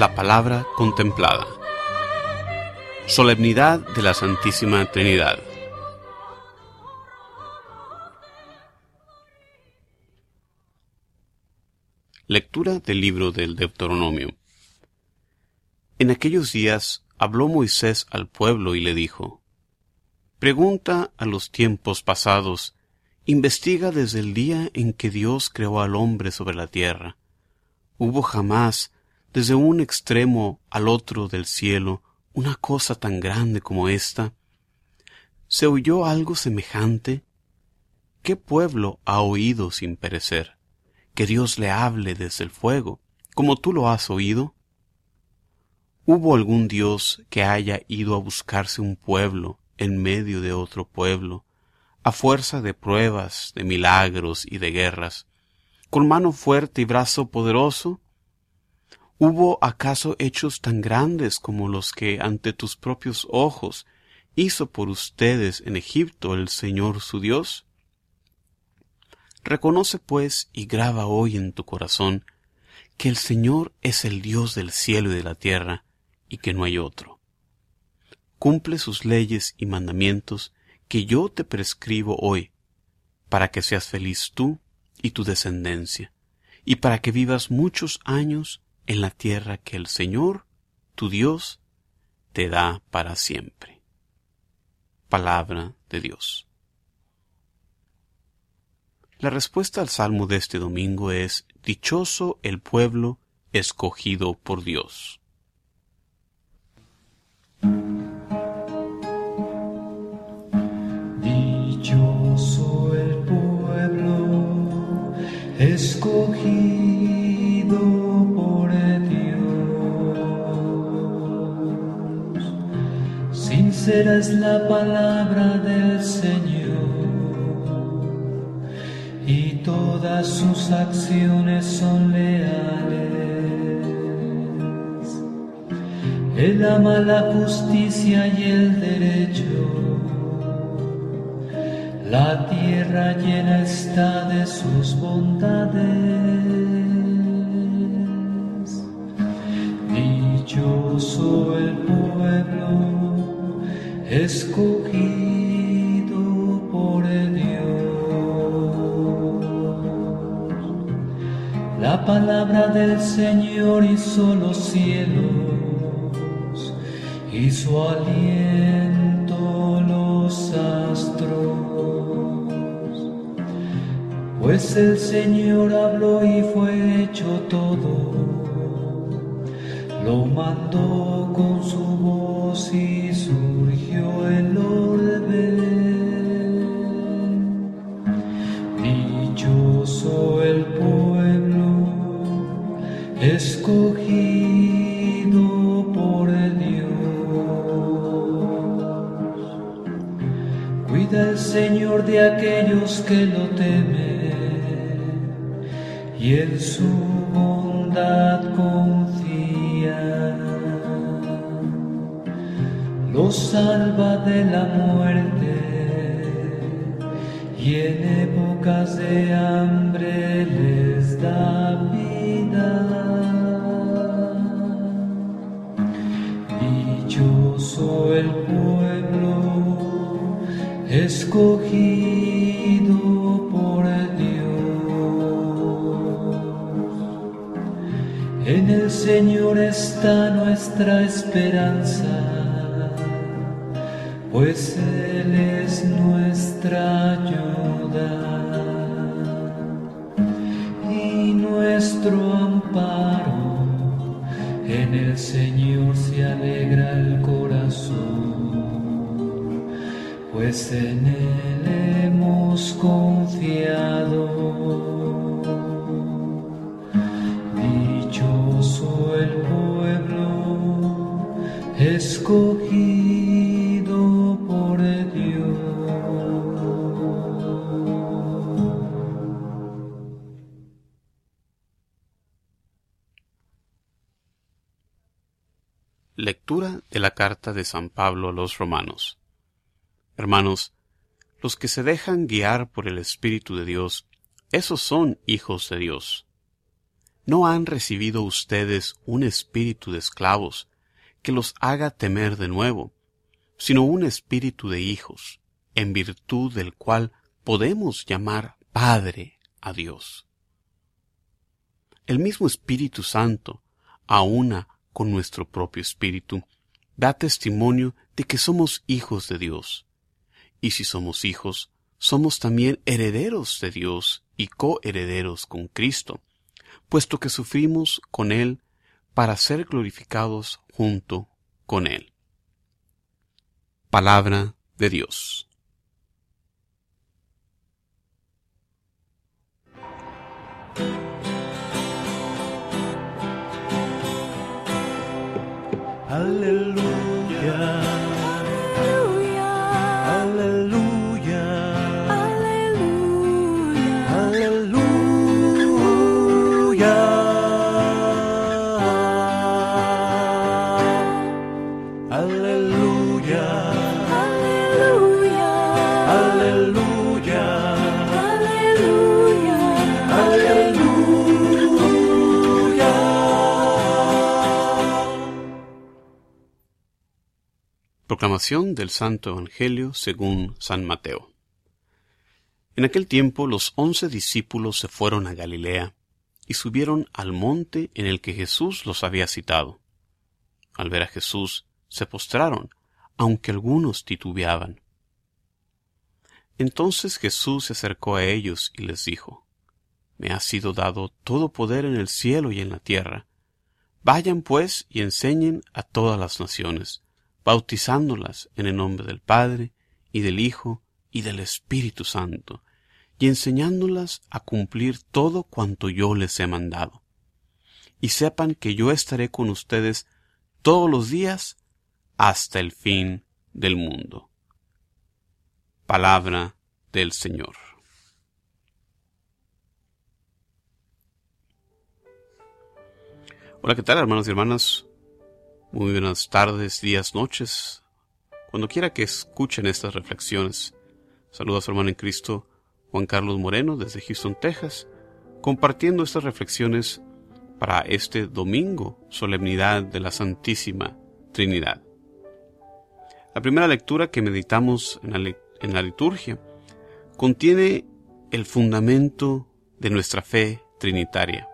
La palabra contemplada. Solemnidad de la Santísima Trinidad. Lectura del libro del Deuteronomio. En aquellos días habló Moisés al pueblo y le dijo, Pregunta a los tiempos pasados, investiga desde el día en que Dios creó al hombre sobre la tierra. ¿Hubo jamás, desde un extremo al otro del cielo, una cosa tan grande como esta? ¿Se oyó algo semejante? ¿Qué pueblo ha oído sin perecer? que Dios le hable desde el fuego, como tú lo has oído? ¿Hubo algún Dios que haya ido a buscarse un pueblo en medio de otro pueblo, a fuerza de pruebas, de milagros y de guerras, con mano fuerte y brazo poderoso? ¿Hubo acaso hechos tan grandes como los que ante tus propios ojos hizo por ustedes en Egipto el Señor su Dios? Reconoce pues y graba hoy en tu corazón que el Señor es el Dios del cielo y de la tierra y que no hay otro. Cumple sus leyes y mandamientos que yo te prescribo hoy, para que seas feliz tú y tu descendencia, y para que vivas muchos años en la tierra que el Señor, tu Dios, te da para siempre. Palabra de Dios. La respuesta al salmo de este domingo es Dichoso el pueblo escogido por Dios. Es la palabra del Señor todas sus acciones son leales. Él ama la justicia y el derecho. La tierra llena está de sus bondades. Dichoso el escogido La palabra del Señor hizo los cielos y su aliento los astros. Pues el Señor habló y fue hecho todo, lo mandó con su su bondad confía. Los salva de la muerte y en épocas de hambre les da vida. el pueblo escogido En el Señor está nuestra esperanza, pues Él es nuestra ayuda y nuestro amparo. En el Señor se alegra el corazón, pues en Él hemos confiado. El pueblo escogido por Dios. Lectura de la carta de San Pablo a los romanos. Hermanos, los que se dejan guiar por el Espíritu de Dios, esos son hijos de Dios. ¿No han recibido ustedes un espíritu de esclavos que los haga temer de nuevo, sino un espíritu de hijos, en virtud del cual podemos llamar Padre a Dios? El mismo Espíritu Santo, aúna con nuestro propio espíritu, da testimonio de que somos hijos de Dios. Y si somos hijos, somos también herederos de Dios y coherederos con Cristo, puesto que sufrimos con Él para ser glorificados junto con Él. Palabra de Dios. Aleluya. Aleluya. Aleluya. Proclamación del Santo Evangelio según San Mateo. En aquel tiempo los once discípulos se fueron a Galilea y subieron al monte en el que Jesús los había citado. Al ver a Jesús, se postraron, aunque algunos titubeaban. Entonces Jesús se acercó a ellos y les dijo, Me ha sido dado todo poder en el cielo y en la tierra. Vayan pues y enseñen a todas las naciones, bautizándolas en el nombre del Padre, y del Hijo, y del Espíritu Santo, y enseñándolas a cumplir todo cuanto yo les he mandado. Y sepan que yo estaré con ustedes todos los días hasta el fin del mundo. Palabra del Señor. Hola, ¿qué tal hermanos y hermanas? Muy buenas tardes, días, noches. Cuando quiera que escuchen estas reflexiones, saludo a su hermano en Cristo, Juan Carlos Moreno, desde Houston, Texas, compartiendo estas reflexiones para este domingo, solemnidad de la Santísima Trinidad. La primera lectura que meditamos en la, en la liturgia contiene el fundamento de nuestra fe trinitaria.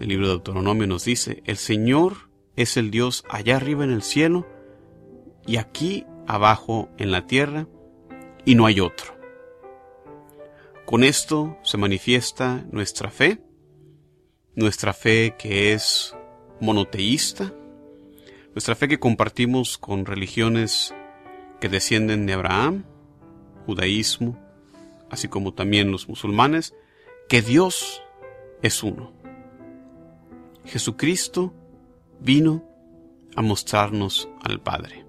El libro de Deuteronomio nos dice, el Señor es el Dios allá arriba en el cielo y aquí abajo en la tierra y no hay otro. Con esto se manifiesta nuestra fe, nuestra fe que es monoteísta, nuestra fe que compartimos con religiones que descienden de Abraham, judaísmo, así como también los musulmanes, que Dios es uno. Jesucristo vino a mostrarnos al Padre.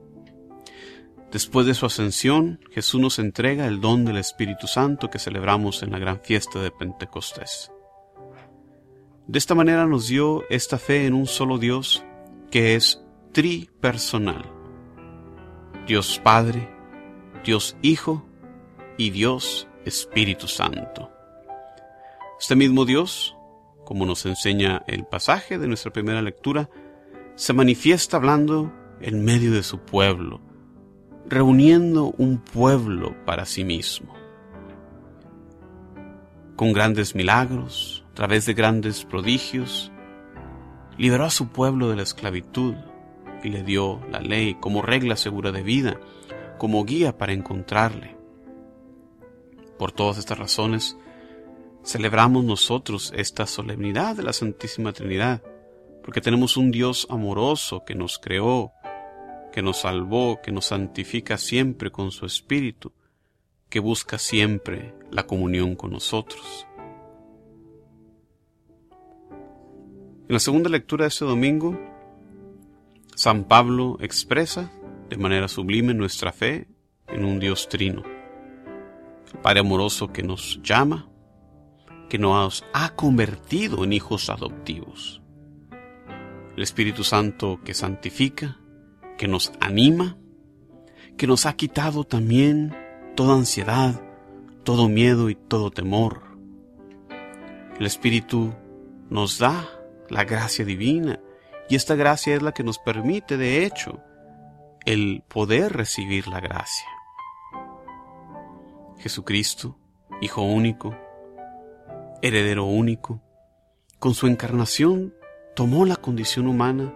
Después de su ascensión, Jesús nos entrega el don del Espíritu Santo que celebramos en la gran fiesta de Pentecostés. De esta manera nos dio esta fe en un solo Dios que es tripersonal. Dios Padre, Dios Hijo y Dios Espíritu Santo. Este mismo Dios, como nos enseña el pasaje de nuestra primera lectura, se manifiesta hablando en medio de su pueblo, reuniendo un pueblo para sí mismo. Con grandes milagros, a través de grandes prodigios, liberó a su pueblo de la esclavitud y le dio la ley como regla segura de vida, como guía para encontrarle. Por todas estas razones, celebramos nosotros esta solemnidad de la Santísima Trinidad, porque tenemos un Dios amoroso que nos creó, que nos salvó, que nos santifica siempre con su Espíritu, que busca siempre la comunión con nosotros. En la segunda lectura de este domingo, San Pablo expresa de manera sublime nuestra fe en un Dios trino, el Padre amoroso que nos llama, que nos ha convertido en hijos adoptivos, el Espíritu Santo que santifica, que nos anima, que nos ha quitado también toda ansiedad, todo miedo y todo temor. El Espíritu nos da la gracia divina y esta gracia es la que nos permite, de hecho, el poder recibir la gracia. Jesucristo, Hijo único, heredero único, con su encarnación tomó la condición humana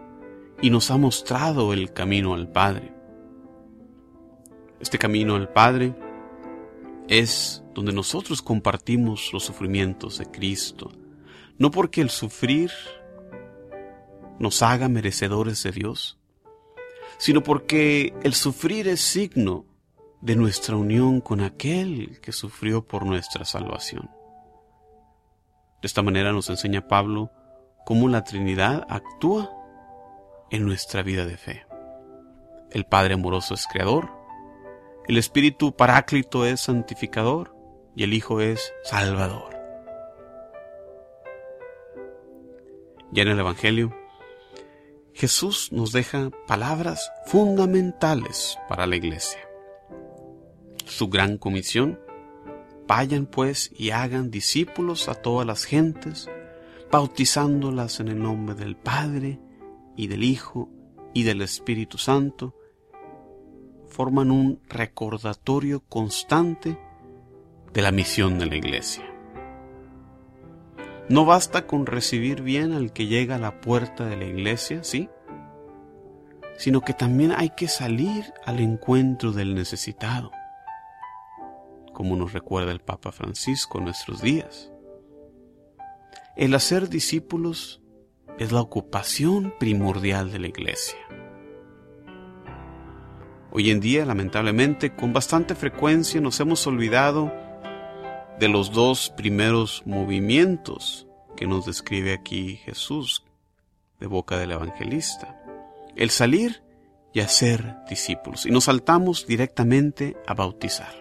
y nos ha mostrado el camino al Padre. Este camino al Padre es donde nosotros compartimos los sufrimientos de Cristo, no porque el sufrir nos haga merecedores de Dios, sino porque el sufrir es signo de nuestra unión con aquel que sufrió por nuestra salvación. De esta manera nos enseña Pablo cómo la Trinidad actúa en nuestra vida de fe. El Padre amoroso es creador, el Espíritu Paráclito es santificador y el Hijo es salvador. Ya en el Evangelio, Jesús nos deja palabras fundamentales para la iglesia. Su gran comisión, vayan pues y hagan discípulos a todas las gentes, bautizándolas en el nombre del Padre y del Hijo y del Espíritu Santo, forman un recordatorio constante de la misión de la iglesia. No basta con recibir bien al que llega a la puerta de la iglesia, ¿sí? Sino que también hay que salir al encuentro del necesitado, como nos recuerda el Papa Francisco en nuestros días. El hacer discípulos es la ocupación primordial de la iglesia. Hoy en día, lamentablemente, con bastante frecuencia nos hemos olvidado de los dos primeros movimientos que nos describe aquí Jesús de boca del evangelista. El salir y hacer discípulos. Y nos saltamos directamente a bautizar.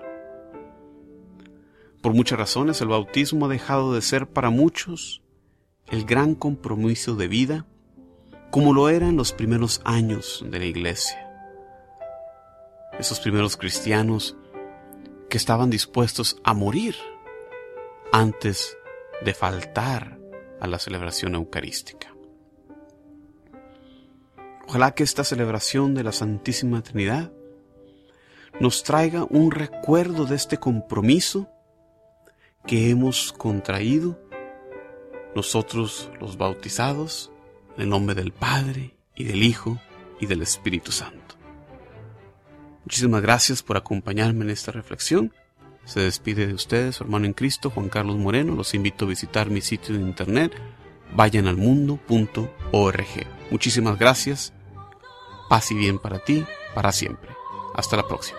Por muchas razones el bautismo ha dejado de ser para muchos el gran compromiso de vida como lo era en los primeros años de la iglesia. Esos primeros cristianos que estaban dispuestos a morir antes de faltar a la celebración eucarística. Ojalá que esta celebración de la Santísima Trinidad nos traiga un recuerdo de este compromiso que hemos contraído nosotros los bautizados, en el nombre del Padre y del Hijo y del Espíritu Santo. Muchísimas gracias por acompañarme en esta reflexión. Se despide de ustedes, su hermano en Cristo, Juan Carlos Moreno. Los invito a visitar mi sitio de internet, vayanalmundo.org. Muchísimas gracias. Paz y bien para ti, para siempre. Hasta la próxima.